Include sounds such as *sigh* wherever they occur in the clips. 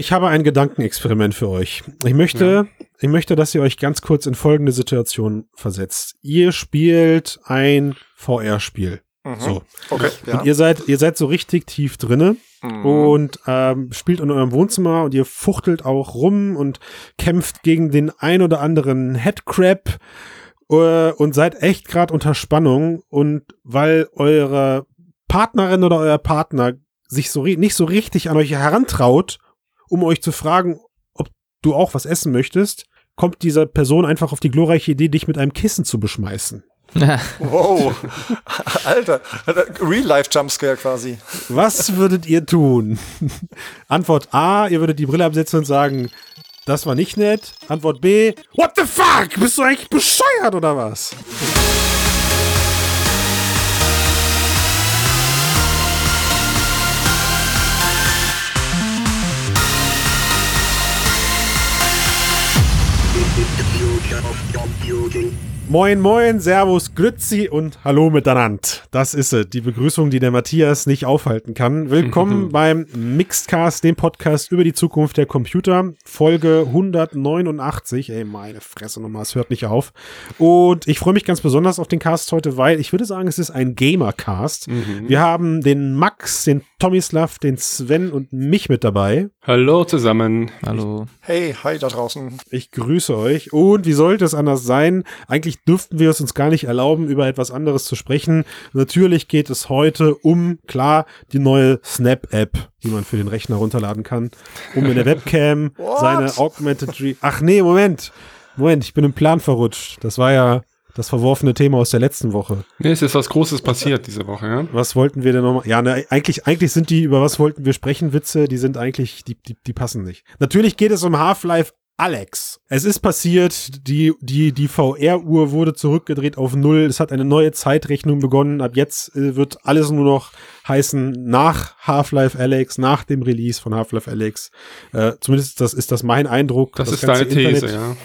Ich habe ein Gedankenexperiment für euch. Ich möchte, ja. ich möchte, dass ihr euch ganz kurz in folgende Situation versetzt. Ihr spielt ein VR-Spiel. Mhm. So. Okay. Ja. Und ihr seid, ihr seid so richtig tief drinne mhm. und ähm, spielt in eurem Wohnzimmer und ihr fuchtelt auch rum und kämpft gegen den ein oder anderen Headcrab äh, und seid echt gerade unter Spannung und weil eure Partnerin oder euer Partner sich so nicht so richtig an euch herantraut, um euch zu fragen, ob du auch was essen möchtest, kommt dieser Person einfach auf die glorreiche Idee, dich mit einem Kissen zu beschmeißen. *laughs* wow. Alter, Real-Life-Jumpscare quasi. Was würdet ihr tun? *laughs* Antwort A, ihr würdet die Brille absetzen und sagen, das war nicht nett. Antwort B, what the fuck? Bist du eigentlich bescheuert oder was? Jürgen Moin, moin, Servus, Grützi und Hallo miteinander. Das ist es, die Begrüßung, die der Matthias nicht aufhalten kann. Willkommen *laughs* beim Mixedcast, dem Podcast über die Zukunft der Computer, Folge 189. Ey, meine Fresse nochmal, es hört nicht auf. Und ich freue mich ganz besonders auf den Cast heute, weil ich würde sagen, es ist ein Gamer-Cast. Mhm. Wir haben den Max, den Tomislav, den Sven und mich mit dabei. Hallo zusammen. Hallo. Hey, hi da draußen. Ich grüße euch. Und wie sollte es anders sein? Eigentlich dürften wir es uns gar nicht erlauben, über etwas anderes zu sprechen. Natürlich geht es heute um, klar, die neue Snap-App, die man für den Rechner runterladen kann, um in der Webcam *laughs* seine Augmented Re Ach nee, Moment. Moment, ich bin im Plan verrutscht. Das war ja das verworfene Thema aus der letzten Woche. Nee, es ist was Großes passiert diese Woche, ja. Was wollten wir denn nochmal? Ja, ne, eigentlich, eigentlich sind die, über was wollten wir sprechen, Witze, die sind eigentlich, die, die, die passen nicht. Natürlich geht es um Half-Life Alex. Es ist passiert, die, die, die VR-Uhr wurde zurückgedreht auf Null. Es hat eine neue Zeitrechnung begonnen. Ab jetzt äh, wird alles nur noch heißen nach Half-Life Alex, nach dem Release von Half-Life Alex. Äh, zumindest das ist das mein Eindruck. Das, das ist deine These, ja.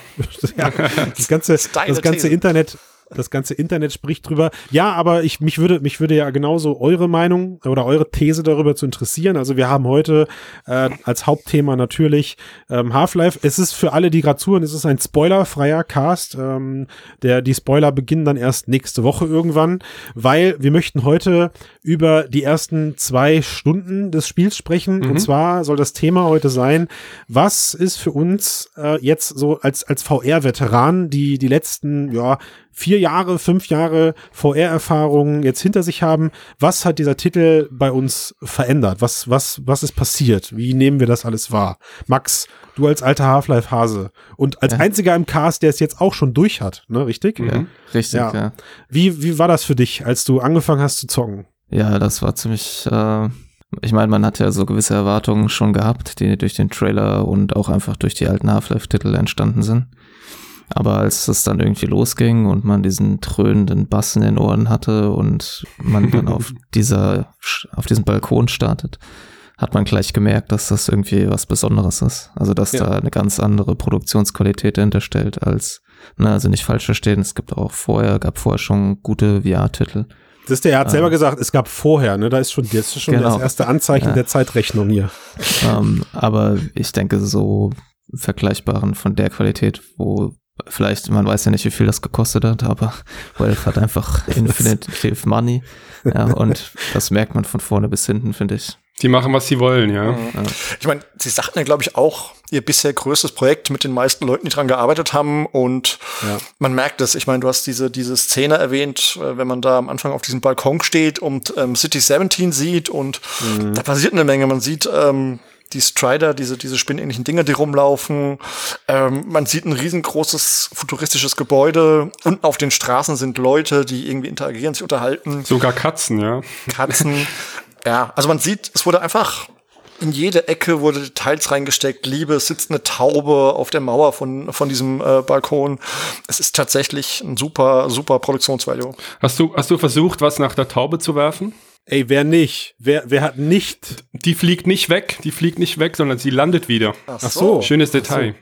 *laughs* ja. Das ganze, das, das ganze Internet das ganze Internet spricht drüber. Ja, aber ich, mich würde, mich würde ja genauso eure Meinung oder eure These darüber zu interessieren. Also wir haben heute äh, als Hauptthema natürlich ähm, Half-Life. Es ist für alle, die gerade zuhören, es ist ein spoilerfreier Cast. Ähm, der, die Spoiler beginnen dann erst nächste Woche irgendwann, weil wir möchten heute über die ersten zwei Stunden des Spiels sprechen. Mhm. Und zwar soll das Thema heute sein, was ist für uns äh, jetzt so als, als VR-Veteran die, die letzten, ja, vier Jahre, fünf Jahre VR-Erfahrung jetzt hinter sich haben. Was hat dieser Titel bei uns verändert? Was, was, was ist passiert? Wie nehmen wir das alles wahr? Max, du als alter Half-Life-Hase und als ja. einziger im Cast, der es jetzt auch schon durch hat, ne? Richtig? Ja, mhm. richtig, ja. ja. Wie, wie war das für dich, als du angefangen hast zu zocken? Ja, das war ziemlich, äh, ich meine, man hat ja so gewisse Erwartungen schon gehabt, die durch den Trailer und auch einfach durch die alten Half-Life-Titel entstanden sind. Aber als es dann irgendwie losging und man diesen dröhnenden Bass in den Ohren hatte und man dann auf *laughs* dieser, auf diesem Balkon startet, hat man gleich gemerkt, dass das irgendwie was Besonderes ist. Also, dass ja. da eine ganz andere Produktionsqualität dahinter stellt als, na, ne, also nicht falsch verstehen, es gibt auch vorher, gab vorher schon gute VR-Titel. Das ist der, er hat selber ähm, gesagt, es gab vorher, ne? Da ist schon, das ist schon genau. das erste Anzeichen ja. der Zeitrechnung hier. Ähm, aber ich denke, so vergleichbaren von der Qualität, wo Vielleicht, man weiß ja nicht, wie viel das gekostet hat, aber Valve hat einfach *laughs* Infinite Money. Ja, und das merkt man von vorne bis hinten, finde ich. Die machen, was sie wollen, ja. Mhm. ja. Ich meine, sie sagten ja, glaube ich, auch ihr bisher größtes Projekt mit den meisten Leuten, die dran gearbeitet haben. Und ja. man merkt es. Ich meine, du hast diese, diese Szene erwähnt, äh, wenn man da am Anfang auf diesem Balkon steht und ähm, City 17 sieht und mhm. da passiert eine Menge. Man sieht ähm, die Strider, diese, diese spinnähnlichen Dinger, die rumlaufen. Ähm, man sieht ein riesengroßes futuristisches Gebäude. Unten auf den Straßen sind Leute, die irgendwie interagieren, sich unterhalten. Sogar Katzen, ja. Katzen. *laughs* ja, also man sieht, es wurde einfach in jede Ecke wurde Details reingesteckt. Liebe, es sitzt eine Taube auf der Mauer von, von diesem äh, Balkon. Es ist tatsächlich ein super, super Produktionsvalue. Hast du, hast du versucht, was nach der Taube zu werfen? Ey, wer nicht? Wer, wer hat nicht? Die fliegt nicht weg, die fliegt nicht weg, sondern sie landet wieder. Ach so. Schönes Detail.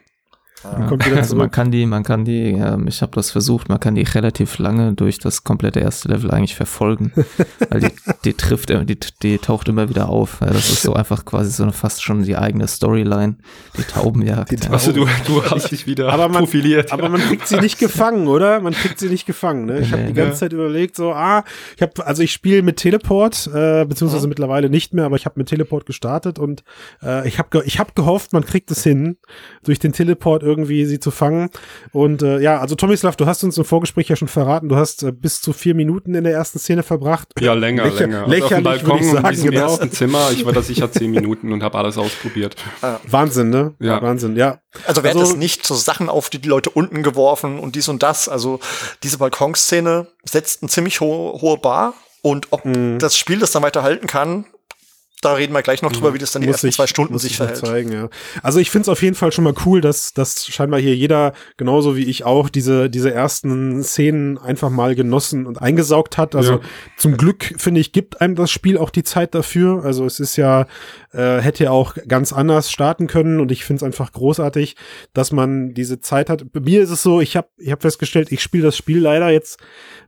Kommt wieder also man kann die, man kann die, ja, ich habe das versucht, man kann die relativ lange durch das komplette erste Level eigentlich verfolgen. *laughs* weil die, die trifft, die, die taucht immer wieder auf. Ja, das ist so *laughs* einfach quasi so eine fast schon die eigene Storyline. Die Taubenjagd. Die Tauben. Also du, du hast dich wieder aber man, profiliert. Aber man kriegt sie nicht gefangen, oder? Man kriegt sie nicht gefangen. Ne? Ich nee, habe die ganze Zeit überlegt, so, ah, ich habe, also ich spiele mit Teleport, äh, beziehungsweise mhm. mittlerweile nicht mehr, aber ich habe mit Teleport gestartet und äh, ich habe ich hab gehofft, man kriegt es hin, durch den Teleport irgendwie sie zu fangen. Und äh, ja, also Tomislav, du hast uns im Vorgespräch ja schon verraten, du hast äh, bis zu vier Minuten in der ersten Szene verbracht. Ja, länger, Lächer, länger. Also lächerlich, auf dem Balkon ich sagen, in genau. ersten Zimmer, ich war da sicher zehn Minuten und habe alles ausprobiert. Wahnsinn, ne? Ja. Wahnsinn, ja. Also wer also, hat es nicht so Sachen auf die, die Leute unten geworfen und dies und das. Also diese Balkonszene setzt eine ziemlich hohe, hohe Bar. Und ob mhm. das Spiel das dann weiter halten kann, da reden wir gleich noch drüber, wie das dann die ersten ich, zwei Stunden sich verhält. Zeigen, ja. Also ich finde es auf jeden Fall schon mal cool, dass, dass scheinbar hier jeder, genauso wie ich auch, diese, diese ersten Szenen einfach mal genossen und eingesaugt hat. Also ja. zum Glück, finde ich, gibt einem das Spiel auch die Zeit dafür. Also es ist ja, äh, hätte ja auch ganz anders starten können und ich finde es einfach großartig, dass man diese Zeit hat. Bei mir ist es so, ich habe ich hab festgestellt, ich spiele das Spiel leider jetzt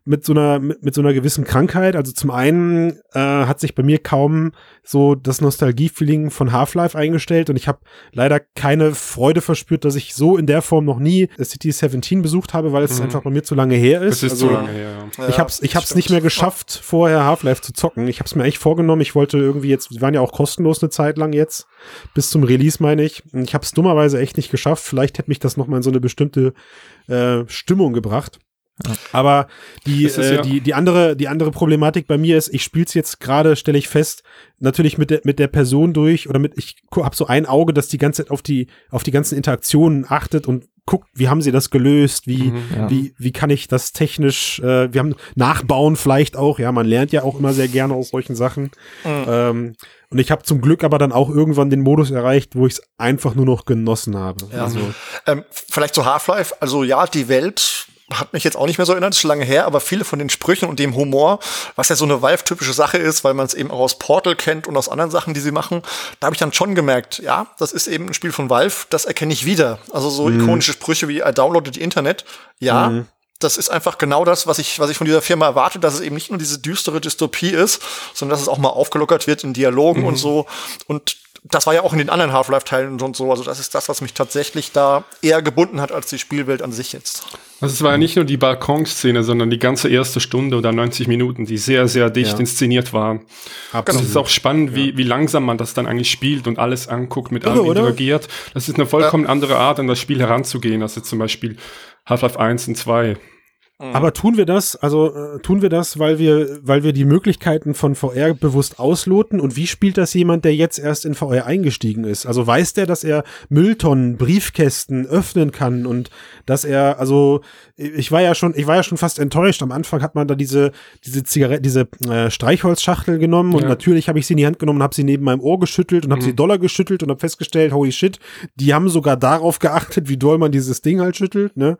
mit so einer mit, mit so einer gewissen Krankheit. Also zum einen äh, hat sich bei mir kaum so das Nostalgie-Feeling von Half-Life eingestellt und ich habe leider keine Freude verspürt, dass ich so in der Form noch nie City 17 besucht habe, weil es mhm. einfach bei mir zu lange her ist. Es ist also, zu lange her. Ja. Ich hab's ich hab's nicht mehr geschafft, vorher Half-Life zu zocken. Ich habe es mir echt vorgenommen. Ich wollte irgendwie jetzt, wir waren ja auch kostenlos eine Zeit lang jetzt bis zum Release meine ich. Ich habe es dummerweise echt nicht geschafft. Vielleicht hätte mich das noch mal in so eine bestimmte äh, Stimmung gebracht. Aber die, ist, äh, ja. die, die, andere, die andere Problematik bei mir ist, ich spiele es jetzt gerade, stelle ich fest, natürlich mit der, mit der Person durch oder mit, ich habe so ein Auge, das die ganze Zeit auf die, auf die ganzen Interaktionen achtet und guckt, wie haben sie das gelöst, wie, mhm, ja. wie, wie kann ich das technisch, äh, wir haben nachbauen vielleicht auch, ja, man lernt ja auch immer sehr gerne aus solchen Sachen. Mhm. Ähm, und ich habe zum Glück aber dann auch irgendwann den Modus erreicht, wo ich es einfach nur noch genossen habe. Ja. Also, ähm, vielleicht so Half-Life, also ja, die Welt hat mich jetzt auch nicht mehr so erinnert, ist schon lange her, aber viele von den Sprüchen und dem Humor, was ja so eine Valve-typische Sache ist, weil man es eben auch aus Portal kennt und aus anderen Sachen, die sie machen, da habe ich dann schon gemerkt, ja, das ist eben ein Spiel von Valve, das erkenne ich wieder. Also so mhm. ikonische Sprüche wie I downloaded the Internet, ja, mhm. Das ist einfach genau das, was ich, was ich von dieser Firma erwarte, dass es eben nicht nur diese düstere Dystopie ist, sondern dass es auch mal aufgelockert wird in Dialogen mhm. und so. Und das war ja auch in den anderen Half-Life-Teilen und so. Also das ist das, was mich tatsächlich da eher gebunden hat als die Spielwelt an sich jetzt. Also es war ja nicht nur die Balkonszene, sondern die ganze erste Stunde oder 90 Minuten, die sehr, sehr dicht ja. inszeniert waren. Absolut. Es ist auch spannend, ja. wie, wie langsam man das dann eigentlich spielt und alles anguckt, mit allem interagiert. Das ist eine vollkommen ja. andere Art, an das Spiel heranzugehen, als jetzt zum Beispiel Half-Life 1 und 2. Mhm. Aber tun wir das, also äh, tun wir das, weil wir, weil wir die Möglichkeiten von VR bewusst ausloten? Und wie spielt das jemand, der jetzt erst in VR eingestiegen ist? Also weiß der, dass er Mülltonnen, Briefkästen öffnen kann und dass er, also ich war ja schon, ich war ja schon fast enttäuscht. Am Anfang hat man da diese, diese Zigarette, diese äh, Streichholzschachtel genommen und ja. natürlich habe ich sie in die Hand genommen und habe sie neben meinem Ohr geschüttelt und habe mhm. sie Dollar geschüttelt und habe festgestellt, holy shit, die haben sogar darauf geachtet, wie doll man dieses Ding halt schüttelt, ne?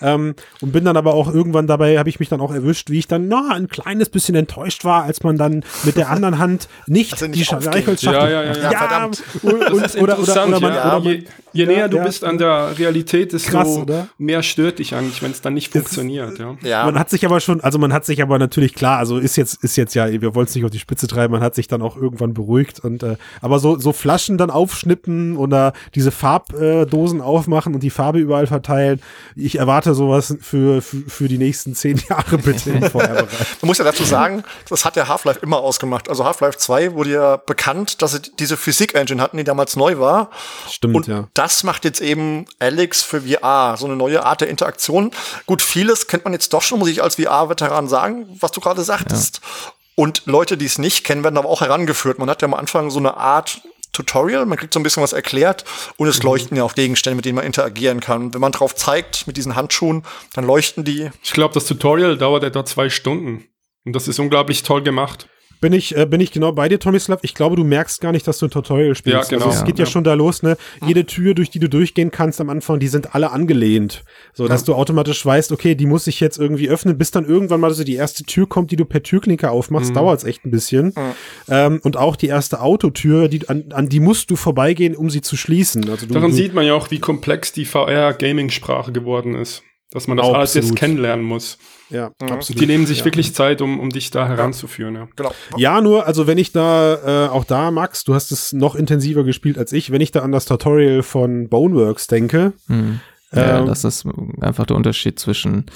Ja. Ähm, und bin dann aber auch irgendwann dabei habe ich mich dann auch erwischt, wie ich dann na, ein kleines bisschen enttäuscht war, als man dann mit der anderen Hand nicht, also nicht die Streichholzschachtel. Ja, ja, ja, ja. ja. Und, und, oder, oder, oder, man, ja. oder je, je näher du bist an der Realität, desto Krass, mehr stört dich eigentlich, wenn es dann nicht funktioniert. Ja. ja. Man hat sich aber schon, also man hat sich aber natürlich klar, also ist jetzt ist jetzt ja, wir wollen es nicht auf die Spitze treiben, man hat sich dann auch irgendwann beruhigt und äh, aber so so Flaschen dann aufschnippen oder diese Farbdosen aufmachen und die Farbe überall verteilen. Ich erwarte sowas für für, für für die nächsten zehn Jahre bitte *laughs* im. Man muss ja dazu sagen, das hat ja Half-Life immer ausgemacht. Also Half-Life 2 wurde ja bekannt, dass sie diese Physik-Engine hatten, die damals neu war. Stimmt, Und ja. das macht jetzt eben Alex für VR, so eine neue Art der Interaktion. Gut, vieles kennt man jetzt doch schon, muss ich als VR-Veteran sagen, was du gerade sagtest. Ja. Und Leute, die es nicht kennen, werden aber auch herangeführt. Man hat ja am Anfang so eine Art Tutorial, man kriegt so ein bisschen was erklärt und es mhm. leuchten ja auch Gegenstände, mit denen man interagieren kann. Wenn man drauf zeigt mit diesen Handschuhen, dann leuchten die. Ich glaube, das Tutorial dauert etwa zwei Stunden und das ist unglaublich toll gemacht. Bin ich, äh, bin ich genau bei dir, Tomislav. Ich glaube, du merkst gar nicht, dass du ein Tutorial spielst. Ja, genau. Also, es geht ja, ja, schon da los, ne? Jede Tür, durch die du durchgehen kannst am Anfang, die sind alle angelehnt. So, dass du automatisch weißt, okay, die muss ich jetzt irgendwie öffnen, bis dann irgendwann mal so die erste Tür kommt, die du per Türklinker aufmachst, mhm. dauert es echt ein bisschen. Mhm. Ähm, und auch die erste Autotür, die, an, an die musst du vorbeigehen, um sie zu schließen. Also du, Daran du, sieht man ja auch, wie komplex die VR-Gaming-Sprache geworden ist. Dass man das alles jetzt kennenlernen muss. Ja, mhm. absolut. Die nehmen sich ja. wirklich Zeit, um, um dich da heranzuführen. Ja. Genau. ja, nur, also wenn ich da, äh, auch da, Max, du hast es noch intensiver gespielt als ich, wenn ich da an das Tutorial von Boneworks denke. Hm. Ja, ähm, das ist einfach der Unterschied zwischen,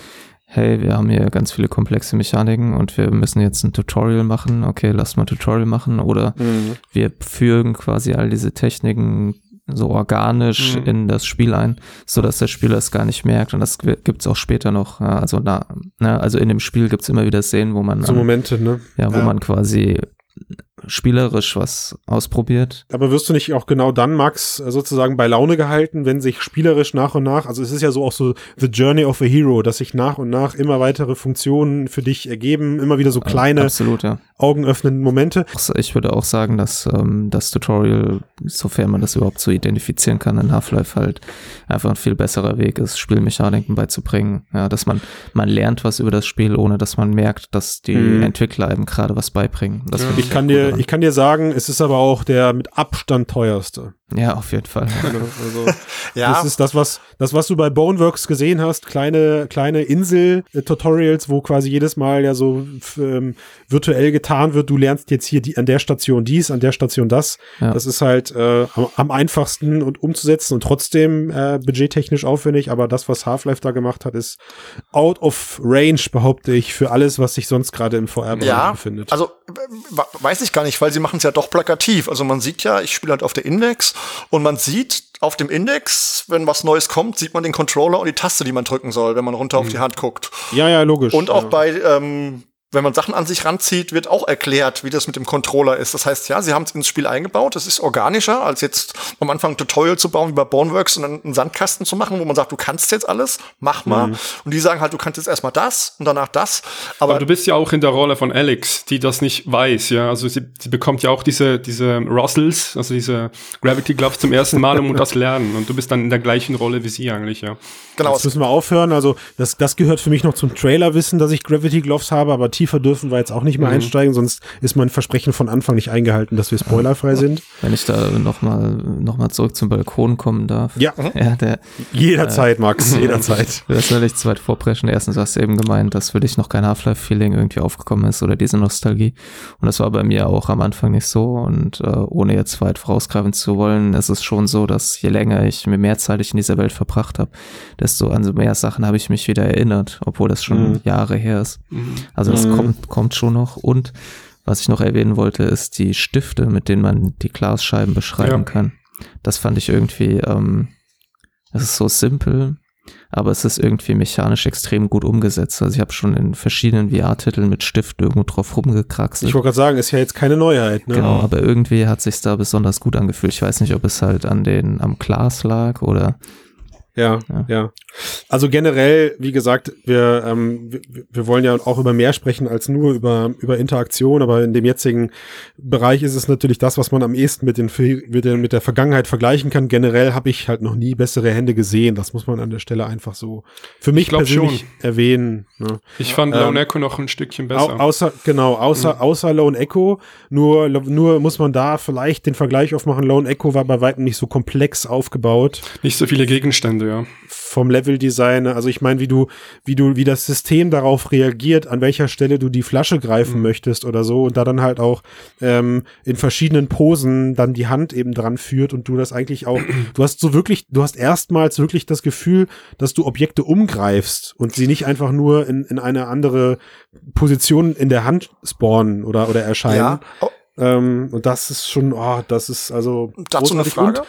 hey, wir haben hier ganz viele komplexe Mechaniken und wir müssen jetzt ein Tutorial machen. Okay, lass mal ein Tutorial machen. Oder mhm. wir führen quasi all diese Techniken so organisch mhm. in das Spiel ein, so dass der Spieler es gar nicht merkt. Und das gibt's auch später noch. Also na, ne, also in dem Spiel gibt's immer wieder Szenen, wo man so Momente, ne? Ja, wo ja. man quasi spielerisch was ausprobiert. Aber wirst du nicht auch genau dann, Max, sozusagen bei Laune gehalten, wenn sich spielerisch nach und nach, also es ist ja so auch so The Journey of a Hero, dass sich nach und nach immer weitere Funktionen für dich ergeben, immer wieder so kleine, Absolut, ja. augenöffnenden Momente. Ich würde auch sagen, dass ähm, das Tutorial, sofern man das überhaupt so identifizieren kann, in Half-Life halt einfach ein viel besserer Weg ist, Spielmechaniken beizubringen. Ja, dass man, man lernt was über das Spiel, ohne dass man merkt, dass die hm. Entwickler eben gerade was beibringen. Das ja. ich kann dir, ich kann dir sagen, es ist aber auch der mit Abstand teuerste. Ja, auf jeden Fall. *laughs* Also, ja. Das ist das, was, das, was du bei Boneworks gesehen hast, kleine, kleine Insel-Tutorials, wo quasi jedes Mal ja so ähm, virtuell getan wird, du lernst jetzt hier die, an der Station dies, an der Station das. Ja. Das ist halt äh, am, am, einfachsten und umzusetzen und trotzdem äh, budgettechnisch aufwendig, aber das, was Half-Life da gemacht hat, ist out of range, behaupte ich, für alles, was sich sonst gerade im VR-Bereich ja, befindet. Also weiß ich gar nicht, weil sie machen es ja doch plakativ. Also man sieht ja, ich spiele halt auf der Index und man sieht auf dem Index, wenn was Neues kommt, sieht man den Controller und die Taste, die man drücken soll, wenn man runter mhm. auf die Hand guckt. Ja, ja, logisch. Und auch ja. bei ähm, wenn man Sachen an sich ranzieht, wird auch erklärt, wie das mit dem Controller ist. Das heißt, ja, sie haben es ins Spiel eingebaut. Es ist organischer, als jetzt am Anfang ein Tutorial zu bauen wie bei Boneworks und dann einen Sandkasten zu machen, wo man sagt, du kannst jetzt alles, mach mal. Mhm. Und die sagen halt, du kannst jetzt erstmal das und danach das. Aber, Aber, du bist ja auch in der Rolle von Alex, die das nicht weiß, ja. Also sie, sie bekommt ja auch diese, diese Russells, also diese Gravity Gloves zum ersten Mal und muss *laughs* das lernen. Und du bist dann in der gleichen Rolle wie sie eigentlich, ja. Genau. Jetzt müssen wir aufhören. Also das, das gehört für mich noch zum Trailer-Wissen, dass ich Gravity Gloves habe, aber tiefer dürfen wir jetzt auch nicht mehr mhm. einsteigen, sonst ist mein Versprechen von Anfang nicht eingehalten, dass wir spoilerfrei sind. Wenn ich da nochmal noch mal zurück zum Balkon kommen darf. Ja, ja der, jederzeit, äh, Max, *laughs* jederzeit. Du hast nicht zu weit vorpreschen. Erstens hast du eben gemeint, dass für dich noch kein Half-Life-Feeling irgendwie aufgekommen ist oder diese Nostalgie. Und das war bei mir auch am Anfang nicht so. Und äh, ohne jetzt weit vorausgreifen zu wollen, ist es schon so, dass je länger ich mir mehr Zeit ich in dieser Welt verbracht habe, desto an so mehr Sachen habe ich mich wieder erinnert, obwohl das schon mhm. Jahre her ist. Mhm. Also das mhm. kommt, kommt schon noch. Und was ich noch erwähnen wollte, ist die Stifte, mit denen man die Glasscheiben beschreiben ja. kann. Das fand ich irgendwie, ähm, es ist so simpel, aber es ist irgendwie mechanisch extrem gut umgesetzt. Also ich habe schon in verschiedenen VR-Titeln mit Stift irgendwo drauf rumgekraxelt. Ich wollte gerade sagen, ist ja jetzt keine Neuheit. Ne? Genau, aber irgendwie hat sich da besonders gut angefühlt. Ich weiß nicht, ob es halt an den am Glas lag oder ja, ja, ja. Also generell, wie gesagt, wir, ähm, wir, wir wollen ja auch über mehr sprechen als nur über, über Interaktion, aber in dem jetzigen Bereich ist es natürlich das, was man am ehesten mit, den, mit, der, mit der Vergangenheit vergleichen kann. Generell habe ich halt noch nie bessere Hände gesehen. Das muss man an der Stelle einfach so für mich persönlich schon. erwähnen. Ne? Ich fand ähm, Lone Echo noch ein Stückchen besser. Au außer, genau, außer, mhm. außer Lone Echo. Nur, nur muss man da vielleicht den Vergleich aufmachen. Lone Echo war bei weitem nicht so komplex aufgebaut. Nicht so viele Gegenstände, ja. Vom Leveldesign. Also ich meine, wie du, wie du, wie das System darauf reagiert, an welcher Stelle du die Flasche greifen mhm. möchtest oder so und da dann halt auch ähm, in verschiedenen Posen dann die Hand eben dran führt und du das eigentlich auch, *clears throat* du hast so wirklich, du hast erstmals wirklich das Gefühl, dass du Objekte umgreifst und sie nicht einfach nur in, in eine andere Position in der Hand spawnen oder, oder erscheinen. Ja. Ähm, und das ist schon, oh, das ist also. Dazu eine Frage. Und,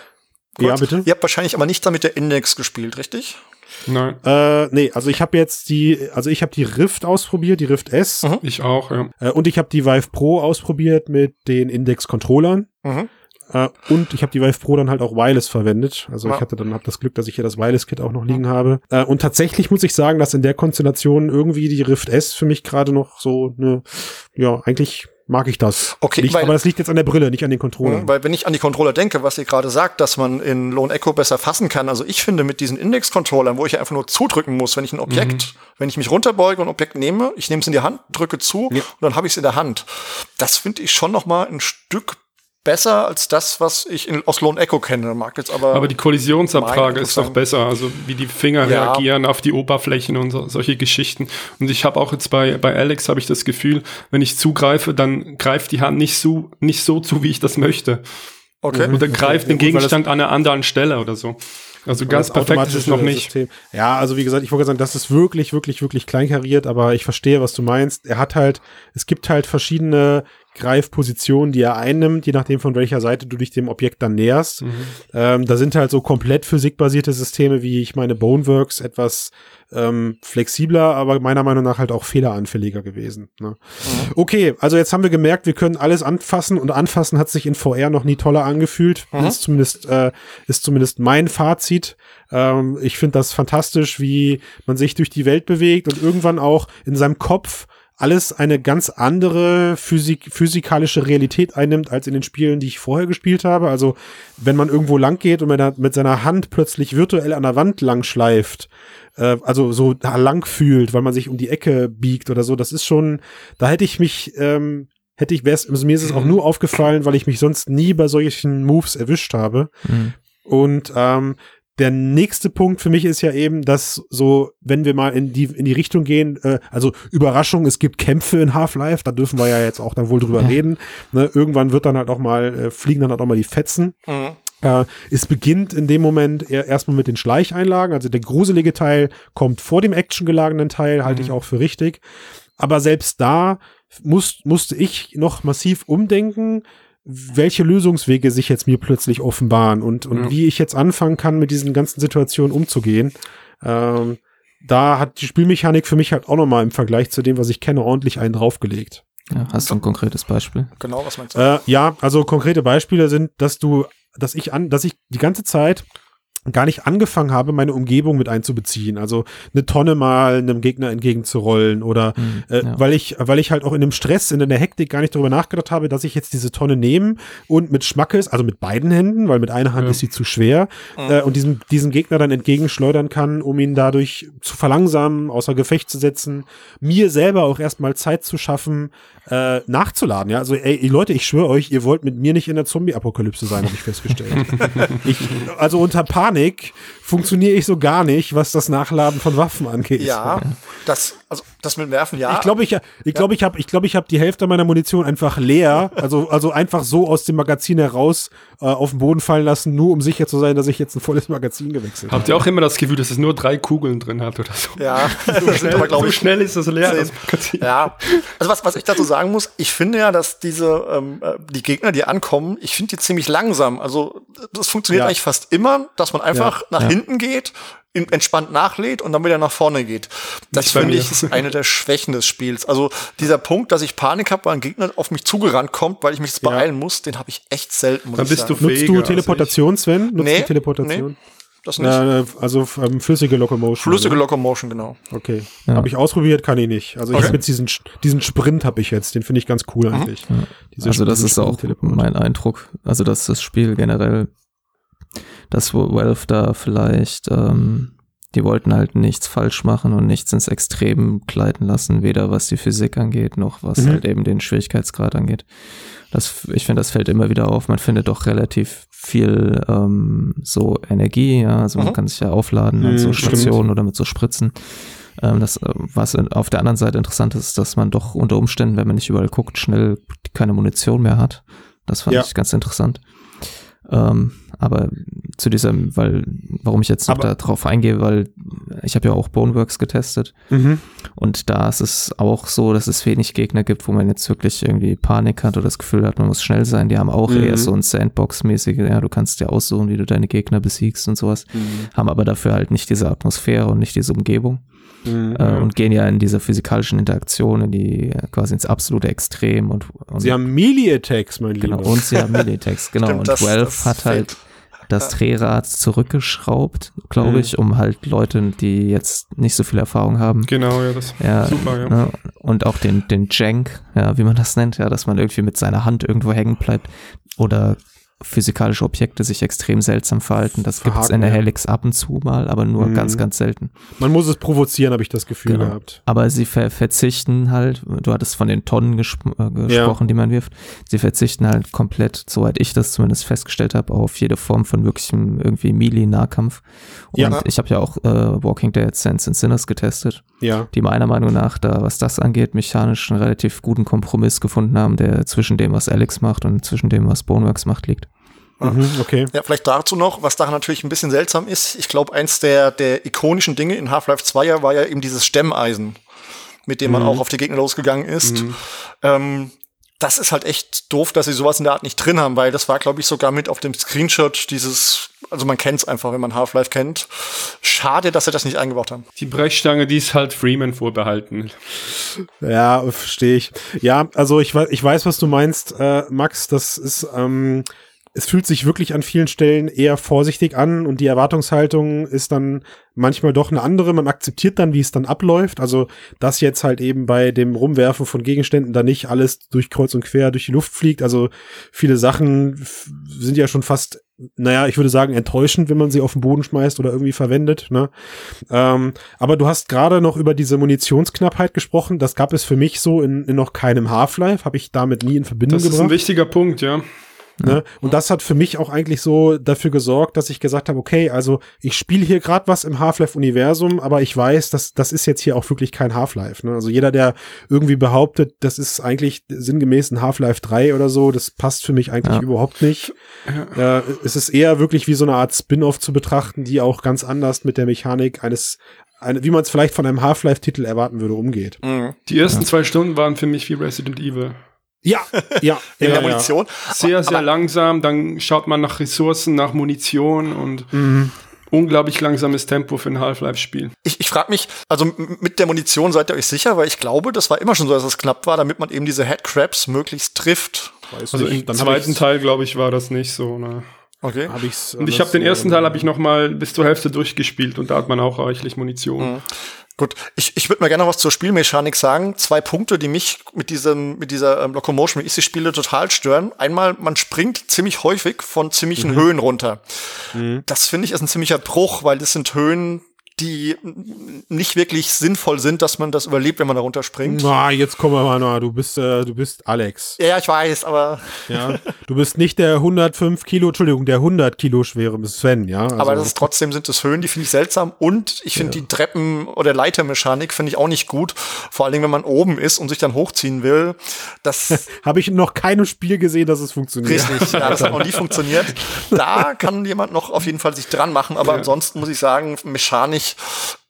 ja, bitte. Ihr habt wahrscheinlich aber nicht damit der Index gespielt, richtig? Nein. Äh, nee, also ich habe jetzt die, also ich habe die Rift ausprobiert, die Rift S. Mhm. Ich auch, ja. Äh, und ich habe die Vive Pro ausprobiert mit den Index-Controllern. Mhm. Äh, und ich habe die Vive Pro dann halt auch Wireless verwendet. Also ja. ich hatte dann hab das Glück, dass ich hier das Wireless-Kit auch noch liegen mhm. habe. Äh, und tatsächlich muss ich sagen, dass in der Konstellation irgendwie die Rift S für mich gerade noch so eine, ja, eigentlich mag ich das. Okay, nicht, weil, aber das liegt jetzt an der Brille, nicht an den Controllern. Weil wenn ich an die Controller denke, was ihr gerade sagt, dass man in Lone Echo besser fassen kann, also ich finde mit diesen Index-Controllern, wo ich einfach nur zudrücken muss, wenn ich ein Objekt, mhm. wenn ich mich runterbeuge und ein Objekt nehme, ich nehme es in die Hand, drücke zu ja. und dann habe ich es in der Hand. Das finde ich schon noch mal ein Stück besser als das, was ich in, aus Lone Echo kenne. Mag jetzt aber. Aber die Kollisionsabfrage ist doch besser. Also wie die Finger ja. reagieren auf die Oberflächen und so, solche Geschichten. Und ich habe auch jetzt bei, bei Alex habe ich das Gefühl, wenn ich zugreife, dann greift die Hand nicht so, nicht so zu, wie ich das möchte. Okay. Oder greift okay. den Gegenstand an einer anderen Stelle oder so. Also ganz perfekt ist es noch nicht. System. Ja, also wie gesagt, ich wollte sagen, das ist wirklich, wirklich, wirklich kleinkariert, aber ich verstehe, was du meinst. Er hat halt, es gibt halt verschiedene Greifpositionen, die er einnimmt, je nachdem von welcher Seite du dich dem Objekt dann näherst. Mhm. Ähm, da sind halt so komplett physikbasierte Systeme, wie ich meine Boneworks, etwas ähm, flexibler, aber meiner Meinung nach halt auch fehleranfälliger gewesen. Ne? Mhm. Okay, also jetzt haben wir gemerkt, wir können alles anfassen und anfassen hat sich in VR noch nie toller angefühlt. Mhm. Ist zumindest äh, ist zumindest mein Fazit. Ähm, ich finde das fantastisch, wie man sich durch die Welt bewegt und irgendwann auch in seinem Kopf alles eine ganz andere Physik, physikalische Realität einnimmt als in den Spielen, die ich vorher gespielt habe. Also wenn man irgendwo lang geht und man mit seiner Hand plötzlich virtuell an der Wand lang schleift, äh, also so da lang fühlt, weil man sich um die Ecke biegt oder so, das ist schon, da hätte ich mich, ähm, hätte ich, wär's, mir ist es auch nur aufgefallen, weil ich mich sonst nie bei solchen Moves erwischt habe. Mhm. Und ähm, der nächste Punkt für mich ist ja eben, dass so, wenn wir mal in die, in die Richtung gehen, äh, also Überraschung, es gibt Kämpfe in Half-Life, da dürfen wir ja jetzt auch dann wohl drüber ja. reden. Ne? Irgendwann wird dann halt auch mal, äh, fliegen dann halt auch mal die Fetzen. Mhm. Äh, es beginnt in dem Moment erstmal mit den Schleicheinlagen, also der gruselige Teil kommt vor dem actiongelagenen Teil, halte mhm. ich auch für richtig. Aber selbst da muss, musste ich noch massiv umdenken, welche Lösungswege sich jetzt mir plötzlich offenbaren und, und ja. wie ich jetzt anfangen kann, mit diesen ganzen Situationen umzugehen. Ähm, da hat die Spielmechanik für mich halt auch nochmal im Vergleich zu dem, was ich kenne, ordentlich einen draufgelegt. Ja, hast du ein konkretes Beispiel? Genau, was meinst du? Äh, ja, also konkrete Beispiele sind, dass du, dass ich an, dass ich die ganze Zeit gar nicht angefangen habe, meine Umgebung mit einzubeziehen. Also eine Tonne mal einem Gegner entgegenzurollen oder mhm, äh, ja. weil ich, weil ich halt auch in dem Stress, in der Hektik gar nicht darüber nachgedacht habe, dass ich jetzt diese Tonne nehme und mit Schmackes, also mit beiden Händen, weil mit einer Hand ja. ist sie zu schwer, mhm. äh, und diesem, diesen Gegner dann entgegenschleudern kann, um ihn dadurch zu verlangsamen, außer Gefecht zu setzen, mir selber auch erstmal Zeit zu schaffen, äh, nachzuladen. Ja, also ey, Leute, ich schwöre euch, ihr wollt mit mir nicht in der Zombie-Apokalypse sein, habe ich festgestellt. *laughs* ich, also unter Panik funktioniere ich so gar nicht, was das Nachladen von Waffen angeht. Ja, das, also das mit Werfen, ja. Ich glaube, ich, ich glaube, ich habe, ich glaube, ich habe die Hälfte meiner Munition einfach leer, also, also einfach so aus dem Magazin heraus äh, auf den Boden fallen lassen, nur um sicher zu sein, dass ich jetzt ein volles Magazin gewechselt habe. Habt ihr auch immer das Gefühl, dass es nur drei Kugeln drin hat oder so? Ja, *laughs* so schnell, aber, so schnell ist das leer. Das Magazin. Ja, also was, was ich dazu sagen muss, ich finde ja, dass diese ähm, äh, die Gegner, die ankommen, ich finde die ziemlich langsam. Also das funktioniert ja. eigentlich fast immer, dass man einfach ja. nach ja. hinten geht, entspannt nachlädt und dann wieder nach vorne geht. Das finde ich ist eine der Schwächen des Spiels. Also dieser Punkt, dass ich Panik habe, weil ein Gegner auf mich zugerannt kommt, weil ich mich jetzt beeilen muss, den habe ich echt selten. dann bist du fähiger, Nutzt du Teleportation, Sven? Nutzt nee, du Teleportation? Nee. Das nicht. Na, also ähm, flüssige Locomotion. Flüssige oder? Locomotion, genau. Okay. Ja. Habe ich ausprobiert, kann ich nicht. Also okay. ich habe jetzt diesen, diesen Sprint habe ich jetzt, den finde ich ganz cool mhm. eigentlich. Ja. Also das ist auch mein Eindruck. Also dass das Spiel generell, dass Valve da vielleicht, ähm, die wollten halt nichts falsch machen und nichts ins Extrem gleiten lassen, weder was die Physik angeht, noch was mhm. halt eben den Schwierigkeitsgrad angeht. Das, ich finde, das fällt immer wieder auf. Man findet doch relativ viel ähm, so Energie, ja, also mhm. man kann sich ja aufladen an so Stationen oder mit so Spritzen. Ähm, das, äh, was auf der anderen Seite interessant ist, dass man doch unter Umständen, wenn man nicht überall guckt, schnell keine Munition mehr hat. Das fand ja. ich ganz interessant. Ähm, aber zu diesem, weil, warum ich jetzt noch da drauf eingehe, weil ich habe ja auch Boneworks getestet mhm. und da ist es auch so, dass es wenig Gegner gibt, wo man jetzt wirklich irgendwie Panik hat oder das Gefühl hat, man muss schnell sein. Die haben auch mhm. eher so ein Sandbox-mäßige, ja, du kannst dir aussuchen, wie du deine Gegner besiegst und sowas, mhm. haben aber dafür halt nicht diese Atmosphäre und nicht diese Umgebung. Mhm. Äh, und gehen ja in dieser physikalischen Interaktion in die quasi ins absolute Extrem und, und sie haben Melee Attacks, mein genau, Lieber. Und sie haben Melee Attacks, *laughs* genau. Stimmt, und das, 12 das hat halt das Drehrad zurückgeschraubt, glaube mhm. ich, um halt Leute, die jetzt nicht so viel Erfahrung haben. Genau, ja, das ja, super, ja. Ne, und auch den, den Jank, ja, wie man das nennt, ja, dass man irgendwie mit seiner Hand irgendwo hängen bleibt oder physikalische Objekte sich extrem seltsam verhalten. Das gibt es in der Helix ab und zu mal, aber nur mhm. ganz, ganz selten. Man muss es provozieren, habe ich das Gefühl genau. gehabt. Aber sie ver verzichten halt, du hattest von den Tonnen gesp äh, gesprochen, ja. die man wirft, sie verzichten halt komplett, soweit ich das zumindest festgestellt habe, auf jede Form von wirklichem irgendwie Melee-Nahkampf. Und ja. ich habe ja auch äh, Walking Dead Sense and Sinners getestet, ja. die meiner Meinung nach da, was das angeht, mechanisch einen relativ guten Kompromiss gefunden haben, der zwischen dem, was Alex macht und zwischen dem, was Boneworks macht, liegt. Mhm, okay. Ja, vielleicht dazu noch, was daran natürlich ein bisschen seltsam ist. Ich glaube, eins der, der ikonischen Dinge in Half-Life 2 war ja eben dieses Stemmeisen, mit dem man mhm. auch auf die Gegner losgegangen ist. Mhm. Ähm, das ist halt echt doof, dass sie sowas in der Art nicht drin haben, weil das war, glaube ich, sogar mit auf dem Screenshot dieses, also man kennt es einfach, wenn man Half-Life kennt. Schade, dass sie das nicht eingebaut haben. Die Brechstange, die ist halt Freeman vorbehalten. Ja, verstehe ich. Ja, also ich, ich weiß, was du meinst, äh, Max. Das ist, ähm, es fühlt sich wirklich an vielen Stellen eher vorsichtig an und die Erwartungshaltung ist dann manchmal doch eine andere. Man akzeptiert dann, wie es dann abläuft. Also, dass jetzt halt eben bei dem Rumwerfen von Gegenständen da nicht alles durch Kreuz und Quer durch die Luft fliegt. Also, viele Sachen sind ja schon fast, naja, ich würde sagen, enttäuschend, wenn man sie auf den Boden schmeißt oder irgendwie verwendet. Ne? Ähm, aber du hast gerade noch über diese Munitionsknappheit gesprochen. Das gab es für mich so in, in noch keinem Half-Life. Habe ich damit nie in Verbindung gebracht. Das ist ein wichtiger Punkt, ja. Ne? Und das hat für mich auch eigentlich so dafür gesorgt, dass ich gesagt habe, okay, also ich spiele hier gerade was im Half-Life-Universum, aber ich weiß, dass das ist jetzt hier auch wirklich kein Half-Life. Ne? Also jeder, der irgendwie behauptet, das ist eigentlich sinngemäß ein Half-Life 3 oder so, das passt für mich eigentlich ja. überhaupt nicht. Ja. Äh, es ist eher wirklich wie so eine Art Spin-off zu betrachten, die auch ganz anders mit der Mechanik eines eine, wie man es vielleicht von einem Half-Life-Titel erwarten würde, umgeht. Mhm. Die ersten ja. zwei Stunden waren für mich wie Resident Evil. Ja, ja. in ja, der Munition. Sehr, sehr aber, langsam. Dann schaut man nach Ressourcen, nach Munition und mhm. unglaublich langsames Tempo für ein Half-Life-Spiel. Ich, ich frage mich, also mit der Munition seid ihr euch sicher, weil ich glaube, das war immer schon so, dass es knapp war, damit man eben diese Headcrabs möglichst trifft. Weiß also nicht. im zweiten Teil, glaube ich, war das nicht so. Ne? Okay. Hab ich's und ich habe den ersten Teil habe ich noch mal bis zur Hälfte durchgespielt und da hat man auch reichlich Munition. Mhm. Gut, ich, ich würde mal gerne noch was zur Spielmechanik sagen. Zwei Punkte, die mich mit diesem mit dieser ähm, Locomotion, wie ich sie spiele, total stören. Einmal, man springt ziemlich häufig von ziemlichen mhm. Höhen runter. Mhm. Das finde ich ist ein ziemlicher Bruch, weil das sind Höhen, die nicht wirklich sinnvoll sind, dass man das überlebt, wenn man da runterspringt. Na, jetzt kommen wir mal, na, du bist, äh, du bist Alex. Ja, ich weiß, aber. Ja, du bist nicht der 105 Kilo, Entschuldigung, der 100 Kilo schwere Sven, ja. Also aber das ist trotzdem sind es Höhen, die finde ich seltsam und ich finde ja. die Treppen- oder Leitermechanik finde ich auch nicht gut. Vor allen Dingen, wenn man oben ist und sich dann hochziehen will. Das *laughs* habe ich noch keinem Spiel gesehen, dass es funktioniert. Richtig, ja, das hat noch nie funktioniert. *laughs* Da kann jemand noch auf jeden Fall sich dran machen, aber ja. ansonsten muss ich sagen, mechanisch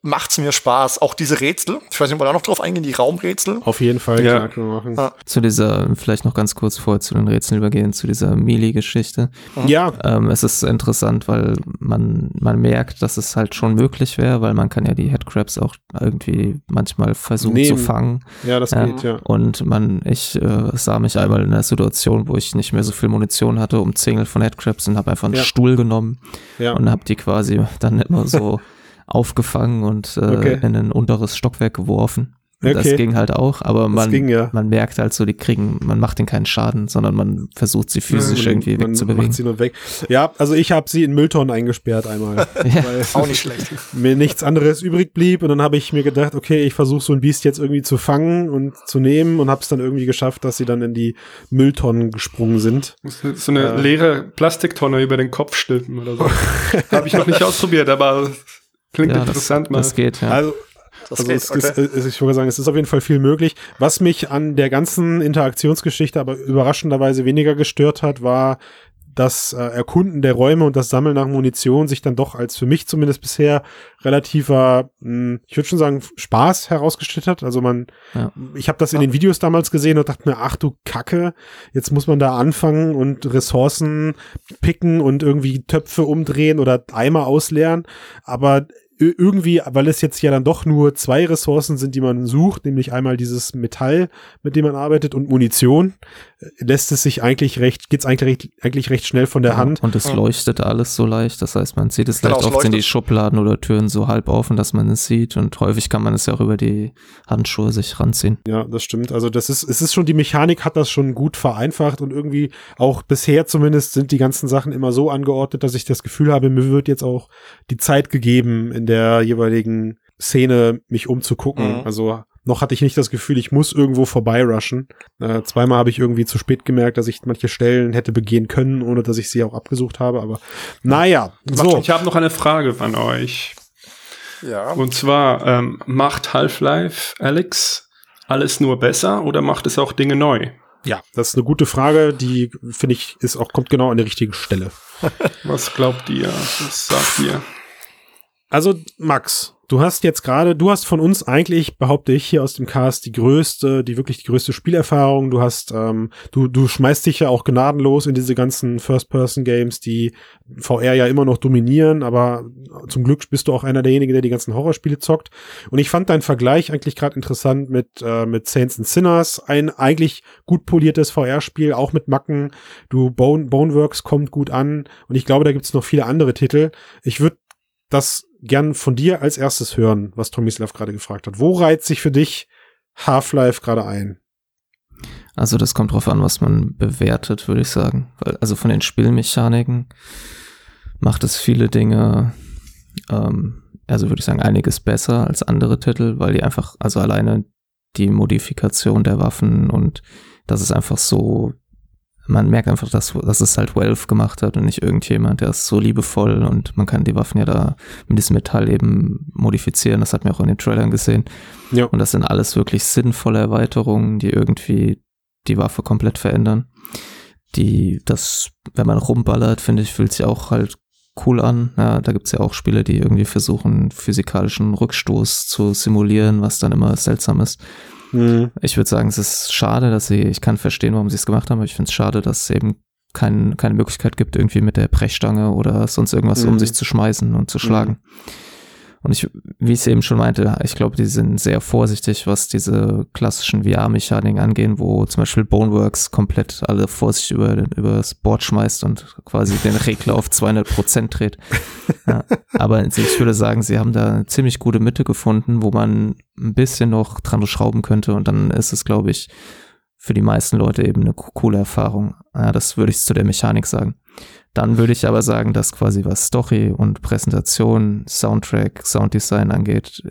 macht's mir Spaß. Auch diese Rätsel, ich weiß nicht, ob wir da noch drauf eingehen, die Raumrätsel. Auf jeden Fall, ja. Klar, machen. Ja. Zu dieser, vielleicht noch ganz kurz vor zu den Rätseln übergehen, zu dieser Melee-Geschichte. Ja. Ähm, es ist interessant, weil man, man merkt, dass es halt schon möglich wäre, weil man kann ja die Headcrabs auch irgendwie manchmal versuchen Nehmen. zu fangen. Ja, das geht, ja. Und man, ich äh, sah mich einmal in einer Situation, wo ich nicht mehr so viel Munition hatte, umzingelt von Headcrabs und habe einfach einen ja. Stuhl genommen ja. und habe die quasi dann immer so *laughs* aufgefangen und äh, okay. in ein unteres Stockwerk geworfen. Okay. Das ging halt auch, aber man, ging, ja. man merkt halt so, die kriegen, man macht denen keinen Schaden, sondern man versucht sie physisch ja, man, irgendwie wegzubewegen. Macht sie nur weg. Ja, also ich habe sie in Mülltonnen eingesperrt einmal. *laughs* ja. auch nicht schlecht. *laughs* Mir nichts anderes übrig blieb und dann habe ich mir gedacht, okay, ich versuche so ein Biest jetzt irgendwie zu fangen und zu nehmen und habe es dann irgendwie geschafft, dass sie dann in die Mülltonnen gesprungen sind. So eine äh, leere Plastiktonne über den Kopf stülpen oder so. *laughs* habe ich noch nicht ausprobiert, aber Klingt ja, interessant, das, mal. Das geht, ja. Also, das also geht, es, okay. ist, ich würde sagen, es ist auf jeden Fall viel möglich. Was mich an der ganzen Interaktionsgeschichte aber überraschenderweise weniger gestört hat, war das äh, Erkunden der Räume und das Sammeln nach Munition sich dann doch als für mich zumindest bisher relativer, mh, hm, ich würde schon sagen, Spaß herausgestellt hat. Also man, ja. ich habe das in den Videos damals gesehen und dachte mir, ach du Kacke, jetzt muss man da anfangen und Ressourcen picken und irgendwie Töpfe umdrehen oder Eimer ausleeren. Aber irgendwie, weil es jetzt ja dann doch nur zwei Ressourcen sind, die man sucht, nämlich einmal dieses Metall, mit dem man arbeitet und Munition, äh, lässt es sich eigentlich recht, geht's eigentlich recht, eigentlich recht schnell von der ja, Hand. Und es leuchtet alles so leicht, das heißt, man sieht es genau, leicht, oft sind die Schubladen oder Türen so halb offen, dass man es sieht und häufig kann man es ja auch über die Handschuhe sich ranziehen. Ja, das stimmt. Also das ist, es ist schon, die Mechanik hat das schon gut vereinfacht und irgendwie auch bisher zumindest sind die ganzen Sachen immer so angeordnet, dass ich das Gefühl habe, mir wird jetzt auch die Zeit gegeben, in der jeweiligen Szene mich umzugucken. Mhm. Also noch hatte ich nicht das Gefühl, ich muss irgendwo vorbeirushen. Äh, zweimal habe ich irgendwie zu spät gemerkt, dass ich manche Stellen hätte begehen können, ohne dass ich sie auch abgesucht habe. Aber naja, so. Ich habe noch eine Frage von euch. Ja. Und zwar, ähm, macht Half-Life Alex alles nur besser oder macht es auch Dinge neu? Ja, das ist eine gute Frage, die finde ich ist auch kommt genau an der richtigen Stelle. *laughs* Was glaubt ihr? Was sagt ihr? Also Max, Du hast jetzt gerade, du hast von uns eigentlich, behaupte ich, hier aus dem Cast die größte, die wirklich die größte Spielerfahrung. Du hast, ähm, du, du schmeißt dich ja auch gnadenlos in diese ganzen First-Person-Games, die VR ja immer noch dominieren, aber zum Glück bist du auch einer derjenigen, der die ganzen Horrorspiele zockt. Und ich fand deinen Vergleich eigentlich gerade interessant mit, äh, mit Saints and Sinners. Ein eigentlich gut poliertes VR-Spiel, auch mit Macken. Du, Bone, Boneworks kommt gut an. Und ich glaube, da gibt's noch viele andere Titel. Ich würde das gern von dir als erstes hören, was Tomislav gerade gefragt hat. Wo reizt sich für dich Half-Life gerade ein? Also das kommt drauf an, was man bewertet, würde ich sagen. Weil, also von den Spielmechaniken macht es viele Dinge, ähm, also würde ich sagen, einiges besser als andere Titel, weil die einfach, also alleine die Modifikation der Waffen und das ist einfach so man merkt einfach, dass, dass es halt Valve gemacht hat und nicht irgendjemand, der ist so liebevoll und man kann die Waffen ja da mit diesem Metall eben modifizieren. Das hat man auch in den Trailern gesehen. Ja. Und das sind alles wirklich sinnvolle Erweiterungen, die irgendwie die Waffe komplett verändern. Die, das, wenn man rumballert, finde ich, fühlt sich auch halt cool an. Ja, da gibt's ja auch Spiele, die irgendwie versuchen, physikalischen Rückstoß zu simulieren, was dann immer seltsam ist. Mhm. Ich würde sagen, es ist schade, dass sie, ich kann verstehen, warum sie es gemacht haben, aber ich finde es schade, dass es eben kein, keine Möglichkeit gibt, irgendwie mit der Brechstange oder sonst irgendwas mhm. um sich zu schmeißen und zu schlagen. Mhm. Und ich, wie ich es eben schon meinte, ich glaube, die sind sehr vorsichtig, was diese klassischen VR-Mechaniken angehen, wo zum Beispiel Boneworks komplett alle Vorsicht über, über das Board schmeißt und quasi den Regler auf 200 Prozent dreht. Ja, aber ich würde sagen, sie haben da eine ziemlich gute Mitte gefunden, wo man ein bisschen noch dran schrauben könnte und dann ist es, glaube ich, für die meisten Leute eben eine coole Erfahrung. Ja, das würde ich zu der Mechanik sagen. Dann würde ich aber sagen, dass quasi was Story und Präsentation, Soundtrack, Sounddesign angeht,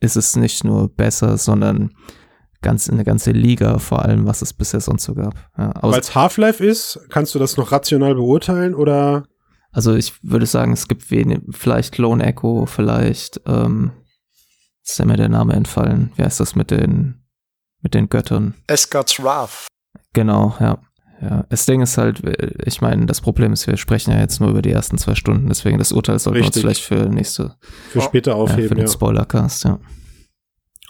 ist es nicht nur besser, sondern ganz eine ganze Liga vor allem, was es bisher sonst so gab. Ja, Weil es Half-Life ist, kannst du das noch rational beurteilen oder? Also ich würde sagen, es gibt wenig, vielleicht Lone Echo, vielleicht, ähm, ist ja mir der Name entfallen. Wie heißt das mit den, mit den Göttern? Esgard's Wrath. Genau, ja. Ja, das Ding ist halt, ich meine, das Problem ist, wir sprechen ja jetzt nur über die ersten zwei Stunden, deswegen das Urteil sollten wir uns vielleicht für nächste. Für später aufheben. Ja, für den ja. Spoilercast, ja.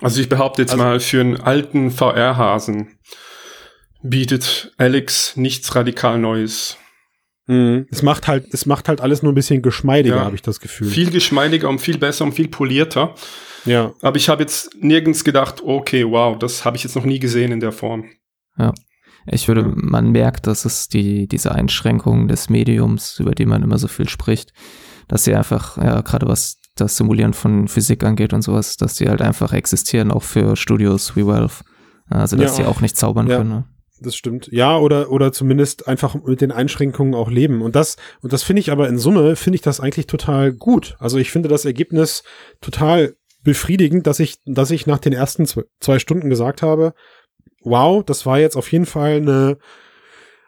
Also ich behaupte jetzt also, mal, für einen alten VR-Hasen bietet Alex nichts radikal Neues. Mhm. Es macht halt, es macht halt alles nur ein bisschen geschmeidiger, ja, habe ich das Gefühl. Viel geschmeidiger und viel besser und viel polierter. Ja. Aber ich habe jetzt nirgends gedacht, okay, wow, das habe ich jetzt noch nie gesehen in der Form. Ja. Ich würde, man merkt, dass es die, diese Einschränkungen des Mediums, über die man immer so viel spricht, dass sie einfach, ja, gerade was das Simulieren von Physik angeht und sowas, dass die halt einfach existieren, auch für Studios wie Valve. Also, dass ja, die auch nicht zaubern ja. können. Das stimmt. Ja, oder, oder zumindest einfach mit den Einschränkungen auch leben. Und das, und das finde ich aber in Summe, finde ich das eigentlich total gut. Also ich finde das Ergebnis total befriedigend, dass ich, dass ich nach den ersten zwei Stunden gesagt habe, wow, das war jetzt auf jeden Fall eine,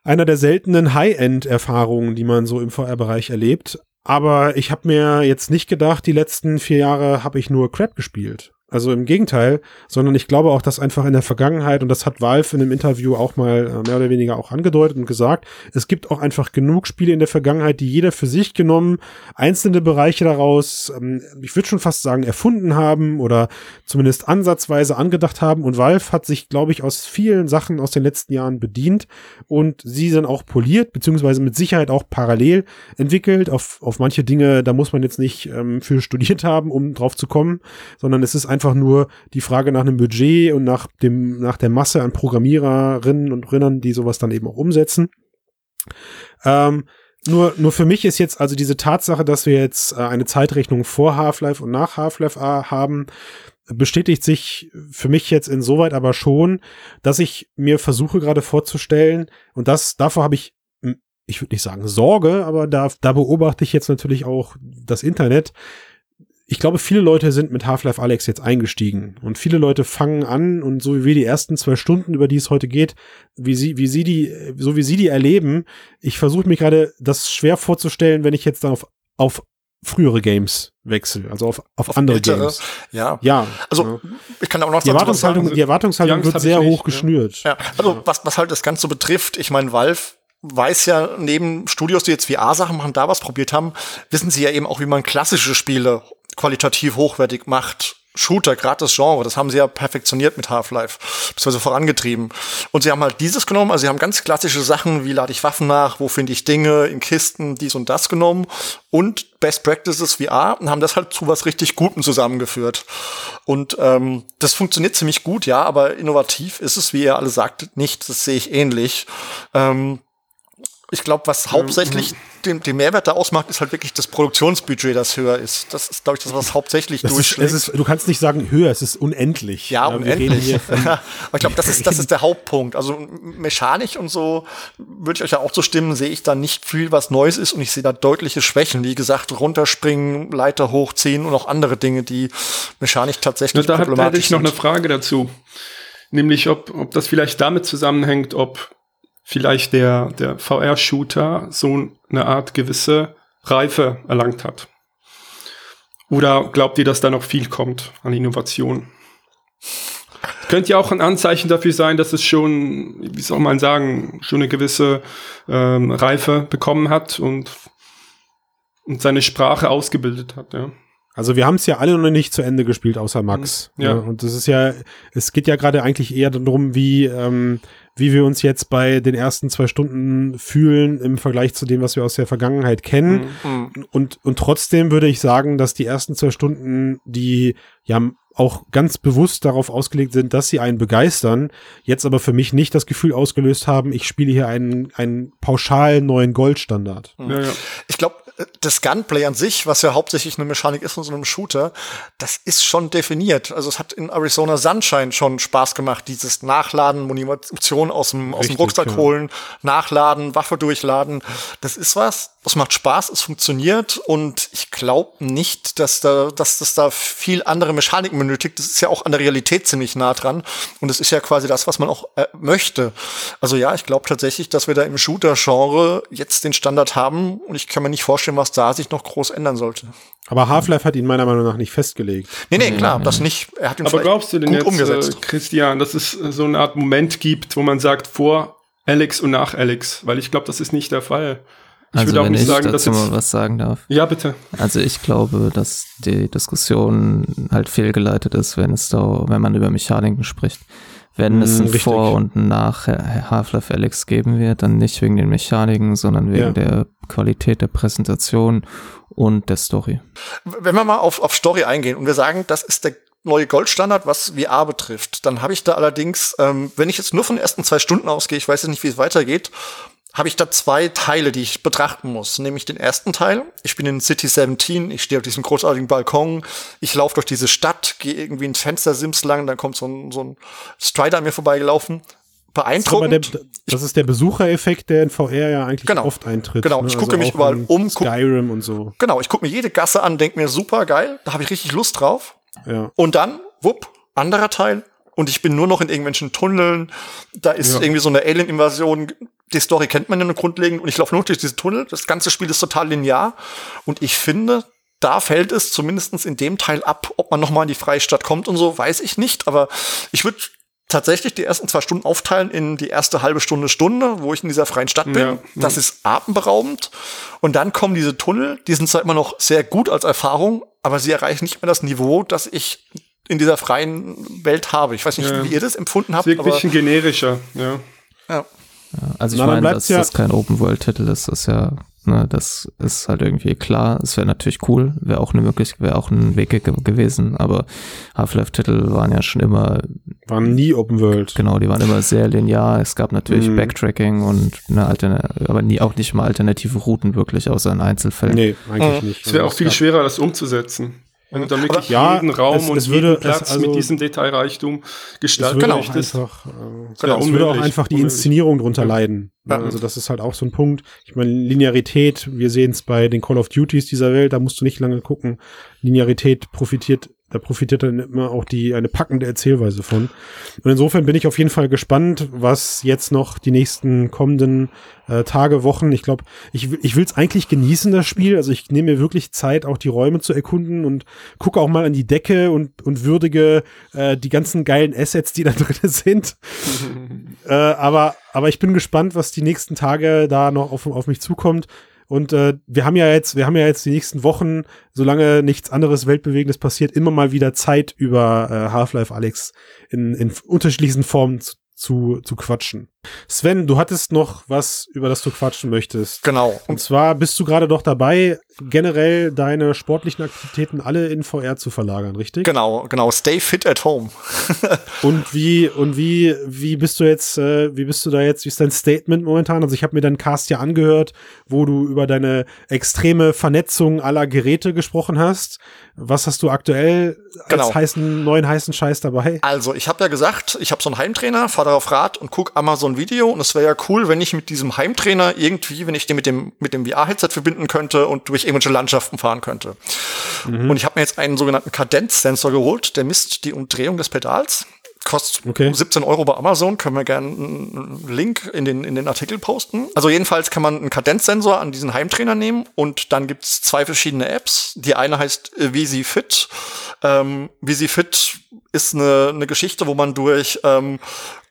einer der seltenen High-End-Erfahrungen, die man so im VR-Bereich erlebt. Aber ich habe mir jetzt nicht gedacht, die letzten vier Jahre habe ich nur Crap gespielt. Also im Gegenteil, sondern ich glaube auch, dass einfach in der Vergangenheit, und das hat Valve in einem Interview auch mal äh, mehr oder weniger auch angedeutet und gesagt, es gibt auch einfach genug Spiele in der Vergangenheit, die jeder für sich genommen einzelne Bereiche daraus, ähm, ich würde schon fast sagen, erfunden haben oder zumindest ansatzweise angedacht haben. Und Valve hat sich, glaube ich, aus vielen Sachen aus den letzten Jahren bedient und sie sind auch poliert, beziehungsweise mit Sicherheit auch parallel entwickelt. Auf, auf manche Dinge, da muss man jetzt nicht ähm, für studiert haben, um drauf zu kommen, sondern es ist einfach nur die Frage nach einem Budget und nach dem, nach der Masse an Programmiererinnen und Rinnern, die sowas dann eben auch umsetzen. Ähm, nur, nur für mich ist jetzt also diese Tatsache, dass wir jetzt äh, eine Zeitrechnung vor Half-Life und nach Half-Life haben, bestätigt sich für mich jetzt insoweit aber schon, dass ich mir versuche gerade vorzustellen, und das, davor habe ich, hm, ich würde nicht sagen Sorge, aber da, da beobachte ich jetzt natürlich auch das Internet, ich glaube, viele Leute sind mit Half-Life Alex jetzt eingestiegen und viele Leute fangen an und so wie wir die ersten zwei Stunden, über die es heute geht, wie sie, wie sie die, so wie sie die erleben, ich versuche mir gerade das schwer vorzustellen, wenn ich jetzt dann auf, auf frühere Games wechsle, also auf, auf, auf andere ältere, Games. Ja. Ja. Also, ich kann auch noch die Erwartungshaltung, sagen, die Erwartungshaltung wird sehr hoch geschnürt. Ja. Also, was, was halt das Ganze betrifft, ich meine, Valve weiß ja, neben Studios, die jetzt VR-Sachen machen, da was probiert haben, wissen sie ja eben auch, wie man klassische Spiele qualitativ hochwertig macht. Shooter, gerade das Genre, das haben sie ja perfektioniert mit Half-Life, beziehungsweise vorangetrieben. Und sie haben halt dieses genommen, also sie haben ganz klassische Sachen, wie lade ich Waffen nach, wo finde ich Dinge in Kisten, dies und das genommen und Best Practices VR und haben das halt zu was richtig Gutem zusammengeführt. Und ähm, das funktioniert ziemlich gut, ja, aber innovativ ist es, wie ihr alle sagt, nicht. Das sehe ich ähnlich. Ähm, ich glaube, was hauptsächlich den, den Mehrwert da ausmacht, ist halt wirklich das Produktionsbudget, das höher ist. Das ist, glaube ich, das, was hauptsächlich das durchschlägt. Ist, ist, du kannst nicht sagen höher, es ist unendlich. Ja, ja unendlich. *laughs* Aber ich glaube, das ist, das ist der *laughs* Hauptpunkt. Also mechanisch und so würde ich euch ja auch zustimmen, sehe ich da nicht viel, was Neues ist und ich sehe da deutliche Schwächen. Wie gesagt, runterspringen, Leiter hochziehen und auch andere Dinge, die mechanisch tatsächlich ja, da problematisch hätte ich noch eine Frage dazu. Nämlich, ob, ob das vielleicht damit zusammenhängt, ob vielleicht der, der VR-Shooter so eine Art gewisse Reife erlangt hat? Oder glaubt ihr, dass da noch viel kommt an Innovation? Könnte ja auch ein Anzeichen dafür sein, dass es schon, wie soll man sagen, schon eine gewisse ähm, Reife bekommen hat und, und seine Sprache ausgebildet hat, ja. Also wir haben es ja alle noch nicht zu Ende gespielt, außer Max. Ja. ja. Und das ist ja, es geht ja gerade eigentlich eher darum, wie, ähm, wie wir uns jetzt bei den ersten zwei Stunden fühlen im Vergleich zu dem, was wir aus der Vergangenheit kennen. Mhm. Und, und trotzdem würde ich sagen, dass die ersten zwei Stunden, die ja auch ganz bewusst darauf ausgelegt sind, dass sie einen begeistern, jetzt aber für mich nicht das Gefühl ausgelöst haben, ich spiele hier einen, einen pauschal neuen Goldstandard. Mhm. Ja, ja. Ich glaube, das Gunplay an sich, was ja hauptsächlich eine Mechanik ist von so einem Shooter, das ist schon definiert. Also es hat in Arizona Sunshine schon Spaß gemacht, dieses Nachladen, Munition aus dem, aus dem Rucksack ja. holen, nachladen, Waffe durchladen. Das ist was, das macht Spaß, es funktioniert und ich glaube nicht, dass da, dass das da viel andere Mechaniken benötigt. Das ist ja auch an der Realität ziemlich nah dran und es ist ja quasi das, was man auch äh, möchte. Also ja, ich glaube tatsächlich, dass wir da im Shooter-Genre jetzt den Standard haben und ich kann mir nicht vorstellen, was da sich noch groß ändern sollte. Aber Half-Life hat ihn meiner Meinung nach nicht festgelegt. Nee, nee, klar, das nicht. Er hat ihn Aber glaubst du denn jetzt, umgesetzt. Äh, Christian, dass es so eine Art Moment gibt, wo man sagt, vor Alex und nach Alex? Weil ich glaube, das ist nicht der Fall. Ich also würde auch nicht sagen, dass mal was sagen darf. Ja, bitte. Also ich glaube, dass die Diskussion halt fehlgeleitet ist, wenn es da, wenn man über Mechaniken spricht. Wenn es ein hm, Richtig. Vor- und ein Nach Half-Life Alex geben wird, dann nicht wegen den Mechaniken, sondern wegen ja. der Qualität der Präsentation und der Story. Wenn wir mal auf, auf Story eingehen und wir sagen, das ist der neue Goldstandard, was VR betrifft, dann habe ich da allerdings, ähm, wenn ich jetzt nur von den ersten zwei Stunden ausgehe, ich weiß jetzt nicht, wie es weitergeht, habe ich da zwei Teile, die ich betrachten muss. Nämlich den ersten Teil. Ich bin in City 17, ich stehe auf diesem großartigen Balkon, ich laufe durch diese Stadt, gehe irgendwie ins Fenstersims lang, dann kommt so ein, so ein Strider an mir vorbeigelaufen. Beeindruckend. Das ist, der, das ist der Besuchereffekt, der in VR ja eigentlich genau, oft eintritt. Genau, ne? ich gucke also mich überall um. Skyrim und so. Genau, ich gucke mir jede Gasse an, denke mir, super geil, da habe ich richtig Lust drauf. Ja. Und dann, wupp, anderer Teil, und ich bin nur noch in irgendwelchen Tunneln. Da ist ja. irgendwie so eine Alien-Invasion die Story kennt man ja nur grundlegend und ich laufe nur durch diese Tunnel. Das ganze Spiel ist total linear und ich finde, da fällt es zumindest in dem Teil ab, ob man nochmal in die Freistadt kommt und so, weiß ich nicht. Aber ich würde tatsächlich die ersten zwei Stunden aufteilen in die erste halbe Stunde, Stunde, wo ich in dieser freien Stadt bin. Ja, das ist atemberaubend. Und dann kommen diese Tunnel, die sind zwar immer noch sehr gut als Erfahrung, aber sie erreichen nicht mehr das Niveau, das ich in dieser freien Welt habe. Ich weiß nicht, ja. wie ihr das empfunden habt. Ist ein bisschen generischer, ja. ja. Also ich meine, dass das kein Open-World-Titel ist, ist ja Ne, das ist halt irgendwie klar. Es wäre natürlich cool, wäre auch eine Möglichkeit, wäre auch ein Weg ge gewesen, aber Half-Life-Titel waren ja schon immer. Waren nie Open World. Genau, die waren immer sehr linear. Es gab natürlich mm. Backtracking und eine Alterne aber nie, auch nicht mal alternative Routen wirklich, außer in Einzelfällen. Nee, eigentlich mhm. nicht. Es wäre auch viel schwerer, das umzusetzen. Wenn du dann wirklich ja, jeden Raum es, und es würde, jeden Platz also, mit diesem Detailreichtum gestalten genau, möchtest. Einfach, äh, genau, es würde auch einfach die Inszenierung drunter leiden. Ja. Also das ist halt auch so ein Punkt. Ich meine, Linearität, wir sehen es bei den Call of Duties dieser Welt, da musst du nicht lange gucken. Linearität profitiert da profitiert dann immer auch die eine packende Erzählweise von. Und insofern bin ich auf jeden Fall gespannt, was jetzt noch die nächsten kommenden äh, Tage, Wochen. Ich glaube, ich, ich will es eigentlich genießen, das Spiel. Also ich nehme mir wirklich Zeit, auch die Räume zu erkunden und gucke auch mal an die Decke und, und würdige äh, die ganzen geilen Assets, die da *laughs* drin sind. *laughs* äh, aber, aber ich bin gespannt, was die nächsten Tage da noch auf, auf mich zukommt. Und äh, wir haben ja jetzt, wir haben ja jetzt die nächsten Wochen, solange nichts anderes Weltbewegendes passiert, immer mal wieder Zeit über äh, Half-Life Alex in, in unterschiedlichsten Formen zu, zu, zu quatschen. Sven, du hattest noch was, über das du quatschen möchtest. Genau. Und zwar bist du gerade doch dabei, generell deine sportlichen Aktivitäten alle in VR zu verlagern, richtig? Genau, genau. Stay fit at home. *laughs* und wie und wie wie bist du jetzt? Äh, wie bist du da jetzt? Wie ist dein Statement momentan? Also ich habe mir deinen Cast ja angehört, wo du über deine extreme Vernetzung aller Geräte gesprochen hast. Was hast du aktuell als genau. heißen neuen heißen Scheiß dabei? Also ich habe ja gesagt, ich habe so einen Heimtrainer, fahre darauf Rad und guck Amazon Video. Und es wäre ja cool, wenn ich mit diesem Heimtrainer irgendwie, wenn ich den mit dem mit dem VR-Headset verbinden könnte und durch irgendwelche Landschaften fahren könnte. Mhm. Und ich habe mir jetzt einen sogenannten Kadenzsensor geholt, der misst die Umdrehung des Pedals. Kostet okay. 17 Euro bei Amazon, können wir gerne einen Link in den, in den Artikel posten. Also jedenfalls kann man einen Kadenzsensor an diesen Heimtrainer nehmen und dann gibt's zwei verschiedene Apps. Die eine heißt äh, Visi Fit. Ähm, Visi Fit ist eine, eine Geschichte, wo man durch ähm,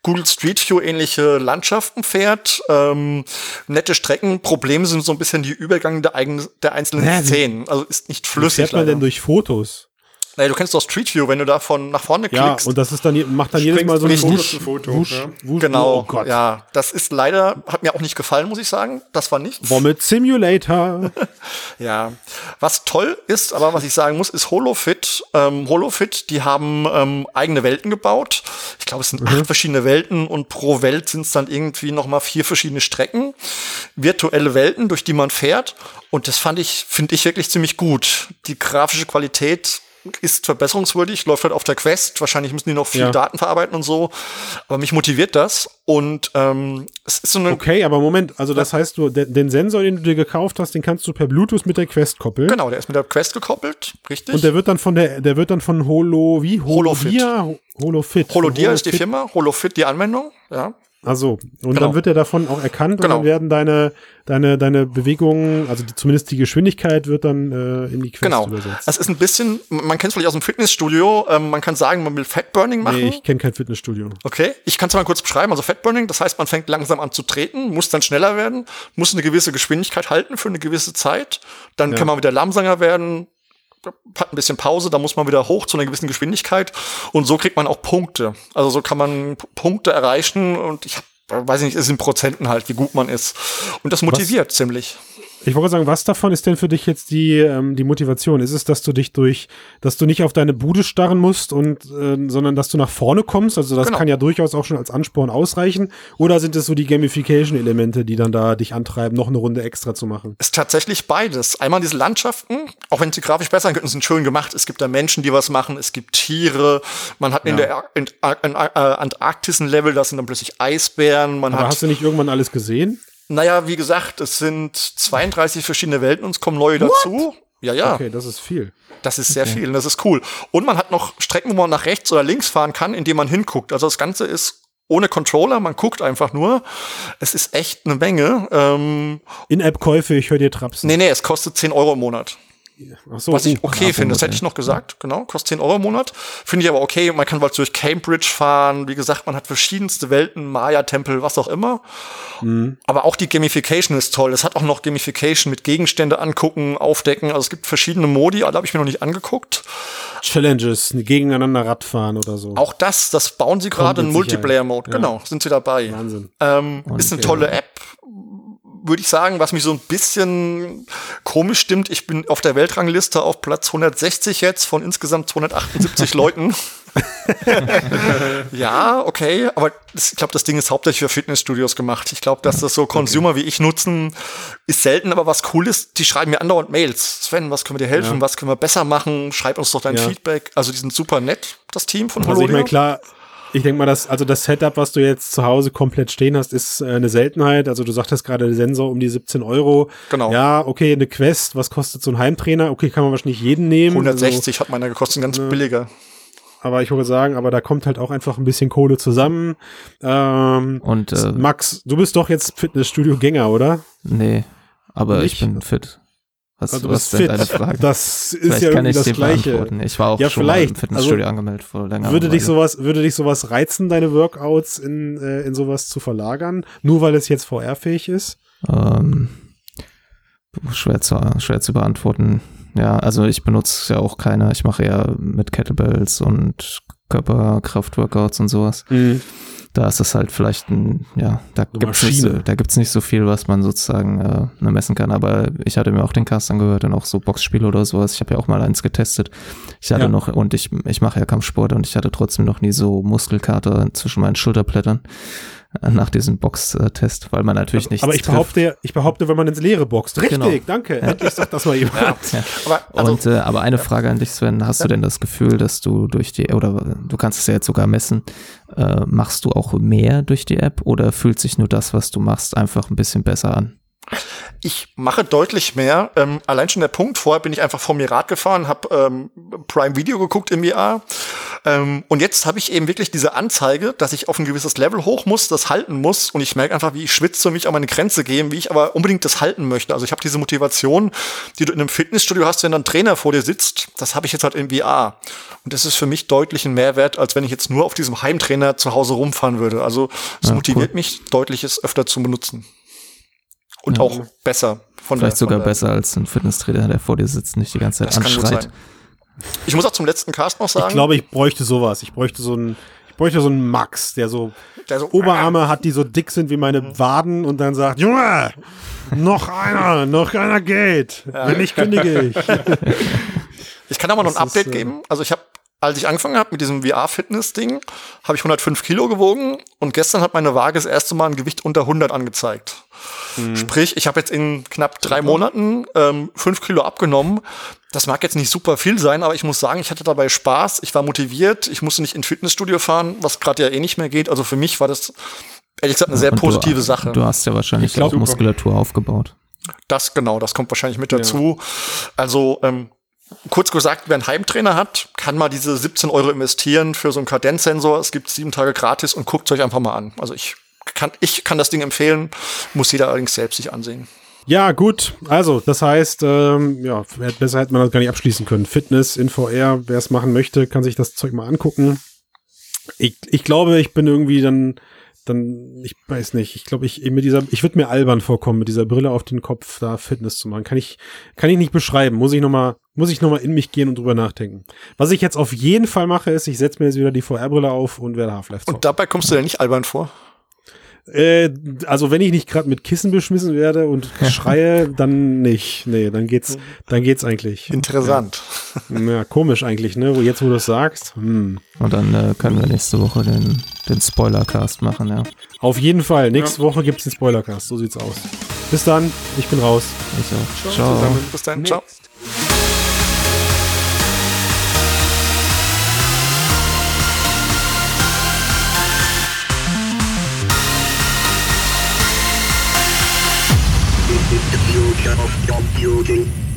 Google Street View ähnliche Landschaften fährt, ähm, nette Strecken. Problem sind so ein bisschen die Übergänge der, eigen, der einzelnen ja, Szenen. Also ist nicht flüssig. Wie fährt man leider. denn durch Fotos? Naja, du kennst doch Street View, wenn du da von nach vorne klickst. Ja, und das ist dann, macht dann jedes Mal so ein Wusch, Foto. Wusch, ja. Wusch, genau, oh ja. Das ist leider, hat mir auch nicht gefallen, muss ich sagen. Das war nichts. Vomit Simulator. *laughs* ja. Was toll ist, aber was ich sagen muss, ist HoloFit. Ähm, HoloFit, die haben ähm, eigene Welten gebaut. Ich glaube, es sind mhm. acht verschiedene Welten und pro Welt sind es dann irgendwie noch mal vier verschiedene Strecken. Virtuelle Welten, durch die man fährt. Und das fand ich, finde ich wirklich ziemlich gut. Die grafische Qualität ist verbesserungswürdig, läuft halt auf der Quest. Wahrscheinlich müssen die noch viel ja. Daten verarbeiten und so. Aber mich motiviert das. Und ähm, es ist so eine. Okay, aber Moment, also das heißt, du, den, den, Sensor, den du dir gekauft hast, den kannst du per Bluetooth mit der Quest koppeln. Genau, der ist mit der Quest gekoppelt, richtig. Und der wird dann von der, der wird dann von Holo, wie? Holo Holofit. Holofit. Holodia Holo ist die Firma, Holofit die Anwendung, ja. Also und genau. dann wird er davon auch erkannt genau. und dann werden deine deine deine Bewegungen, also die, zumindest die Geschwindigkeit wird dann äh, in die Quest genau. übersetzt. Das ist ein bisschen, man kennt es vielleicht aus dem Fitnessstudio, ähm, man kann sagen, man will Fatburning machen. Nee, ich kenne kein Fitnessstudio. Okay, ich kann es mal kurz beschreiben. Also Fatburning, das heißt, man fängt langsam an zu treten, muss dann schneller werden, muss eine gewisse Geschwindigkeit halten für eine gewisse Zeit, dann ja. kann man wieder langsamer werden, hat ein bisschen Pause, da muss man wieder hoch zu einer gewissen Geschwindigkeit und so kriegt man auch Punkte. Also so kann man Punkte erreichen und ich hab, weiß nicht, ist in Prozenten halt, wie gut man ist. Und das motiviert Was? ziemlich. Ich wollte sagen, was davon ist denn für dich jetzt die, ähm, die Motivation? Ist es, dass du dich durch, dass du nicht auf deine Bude starren musst und, äh, sondern dass du nach vorne kommst? Also das genau. kann ja durchaus auch schon als Ansporn ausreichen. Oder sind es so die Gamification-Elemente, die dann da dich antreiben, noch eine Runde extra zu machen? Ist tatsächlich beides. Einmal diese Landschaften, auch wenn sie grafisch besser sein könnten, sind schön gemacht. Es gibt da Menschen, die was machen. Es gibt Tiere. Man hat ja. in der in, in, in, äh, Antarktis ein Level, da sind dann plötzlich Eisbären. Man Aber hat hast du nicht irgendwann alles gesehen? Naja, wie gesagt, es sind 32 verschiedene Welten und es kommen neue What? dazu. Ja, ja. Okay, das ist viel. Das ist sehr okay. viel und das ist cool. Und man hat noch Strecken, wo man nach rechts oder links fahren kann, indem man hinguckt. Also das Ganze ist ohne Controller, man guckt einfach nur. Es ist echt eine Menge. Ähm, In-App-Käufe, ich höre dir Trapsen. Nee, nee, es kostet 10 Euro im Monat. So, was ich okay finde, das hätte ich noch gesagt, genau, kostet 10 Euro im Monat. Finde ich aber okay, man kann bald durch Cambridge fahren, wie gesagt, man hat verschiedenste Welten, Maya-Tempel, was auch immer. Mhm. Aber auch die Gamification ist toll. Es hat auch noch Gamification mit Gegenstände angucken, aufdecken, also es gibt verschiedene Modi, alle habe ich mir noch nicht angeguckt. Challenges, gegeneinander Radfahren oder so. Auch das, das bauen sie gerade in Multiplayer-Mode, ja. genau, sind sie dabei. Wahnsinn. Ähm, ist eine tolle App, würde ich sagen, was mich so ein bisschen komisch stimmt. Ich bin auf der Weltrangliste auf Platz 160 jetzt von insgesamt 278 *laughs* Leuten. ja, okay, aber das, ich glaube, das Ding ist hauptsächlich für Fitnessstudios gemacht. Ich glaube, dass das so Consumer okay. wie ich nutzen, ist selten, aber was cool ist, die schreiben mir andauernd Mails. Sven, was können wir dir helfen? Ja. Was können wir besser machen? Schreib uns doch dein ja. Feedback. Also, die sind super nett, das Team von Holodia. Also, ich meine, klar, ich denke mal, dass, also das Setup, was du jetzt zu Hause komplett stehen hast, ist äh, eine Seltenheit. Also du sagtest gerade, der Sensor um die 17 Euro. Genau. Ja, okay, eine Quest, was kostet so ein Heimtrainer? Okay, kann man wahrscheinlich jeden nehmen. 160 also, hat meiner gekostet, ganz ne, billiger. Aber ich würde sagen, aber da kommt halt auch einfach ein bisschen Kohle zusammen. Ähm, Und äh, Max, du bist doch jetzt Fitnessstudio-Gänger, oder? Nee, aber Nicht? ich bin fit. Was, also was sind deine Fragen? Das ist vielleicht ja irgendwie das Gleiche. Ich war auch ja, schon vielleicht. mal im Fitnessstudio also, angemeldet vor länger. Würde dich sowas, würde dich sowas reizen, deine Workouts in, äh, in sowas zu verlagern? Nur weil es jetzt VR-fähig ist? Ähm, schwer zu, schwer zu beantworten. Ja, also ich benutze ja auch keine, ich mache ja mit Kettlebells und Körperkraft-Workouts und sowas. Mhm da ist es halt vielleicht ein, ja, da gibt es nicht, so, da gibt's nicht so viel, was man sozusagen äh, messen kann. Aber ich hatte mir auch den Cast angehört und auch so Boxspiele oder sowas. Ich habe ja auch mal eins getestet. Ich hatte ja. noch, und ich, ich mache ja Kampfsport und ich hatte trotzdem noch nie so Muskelkater zwischen meinen Schulterblättern nach diesem Box-Test, weil man natürlich nicht. Aber ich behaupte, ich behaupte, wenn man ins Leere boxt. Richtig, genau. danke. Ja. Endlich sagt das mal jemand. Ja. Ja. Aber, also, Und, äh, aber eine Frage an dich, Sven. Hast du denn das Gefühl, dass du durch die, oder du kannst es ja jetzt sogar messen, äh, machst du auch mehr durch die App oder fühlt sich nur das, was du machst, einfach ein bisschen besser an? Ich mache deutlich mehr. Ähm, allein schon der Punkt, vorher bin ich einfach vor mir Rad gefahren, habe ähm, Prime Video geguckt im VR. Ähm, und jetzt habe ich eben wirklich diese Anzeige, dass ich auf ein gewisses Level hoch muss, das halten muss. Und ich merke einfach, wie ich schwitze und mich an meine Grenze gehe, wie ich aber unbedingt das halten möchte. Also ich habe diese Motivation, die du in einem Fitnessstudio hast, wenn dann ein Trainer vor dir sitzt. Das habe ich jetzt halt im VR. Und das ist für mich deutlich ein Mehrwert, als wenn ich jetzt nur auf diesem Heimtrainer zu Hause rumfahren würde. Also es ja, motiviert cool. mich deutlich, es öfter zu benutzen. Und ja. auch besser. Von Vielleicht der, sogar der, besser als ein Fitnesstrainer, der vor dir sitzt, nicht die ganze Zeit anschreit. Ich muss auch zum letzten Cast noch sagen. Ich glaube, ich bräuchte sowas. Ich bräuchte so einen, ich bräuchte so einen Max, der so, der so Oberarme hat, die so dick sind wie meine. Waden und dann sagt, Junge, noch einer, noch einer geht. Ja. Wenn nicht, kündige ich. Ich kann aber noch ein Update ist, äh, geben. Also ich habe als ich angefangen habe mit diesem VR-Fitness-Ding, habe ich 105 Kilo gewogen und gestern hat meine Waage das erste Mal ein Gewicht unter 100 angezeigt. Mhm. Sprich, ich habe jetzt in knapp drei Monaten ähm, fünf Kilo abgenommen. Das mag jetzt nicht super viel sein, aber ich muss sagen, ich hatte dabei Spaß, ich war motiviert, ich musste nicht ins Fitnessstudio fahren, was gerade ja eh nicht mehr geht. Also für mich war das ehrlich gesagt eine sehr positive du, Sache. Du hast ja wahrscheinlich glaub, auch Muskulatur aufgebaut. Das genau, das kommt wahrscheinlich mit dazu. Ja. Also ähm, kurz gesagt, wer einen Heimtrainer hat, kann mal diese 17 Euro investieren für so einen Kadenzsensor. Es gibt sieben Tage gratis und guckt euch einfach mal an. Also ich kann, ich kann das Ding empfehlen, muss jeder allerdings selbst sich ansehen. Ja, gut. Also, das heißt, ähm, ja, besser hätte man das gar nicht abschließen können. Fitness in VR, wer es machen möchte, kann sich das Zeug mal angucken. Ich, ich glaube, ich bin irgendwie dann dann, ich weiß nicht, ich glaube, ich mit dieser, ich würde mir albern vorkommen, mit dieser Brille auf den Kopf da Fitness zu machen. Kann ich, kann ich nicht beschreiben. Muss ich nochmal, muss ich nochmal in mich gehen und drüber nachdenken. Was ich jetzt auf jeden Fall mache, ist, ich setze mir jetzt wieder die VR-Brille auf und werde Half-Life Und dabei kommst du ja nicht albern vor? Äh, also wenn ich nicht gerade mit Kissen beschmissen werde und schreie, *laughs* dann nicht. Nee, dann geht's, dann geht's eigentlich. Interessant. Ja, ja komisch eigentlich, ne? Wo jetzt, wo du es sagst. Hm. Und dann äh, können wir nächste Woche den, den Spoilercast machen, ja. Auf jeden Fall. Nächste ja. Woche gibt's den Spoilercast. So sieht's aus. Bis dann. Ich bin raus. Ich auch. Ciao. Ciao. Bis dann. Ciao. yourself, you're building.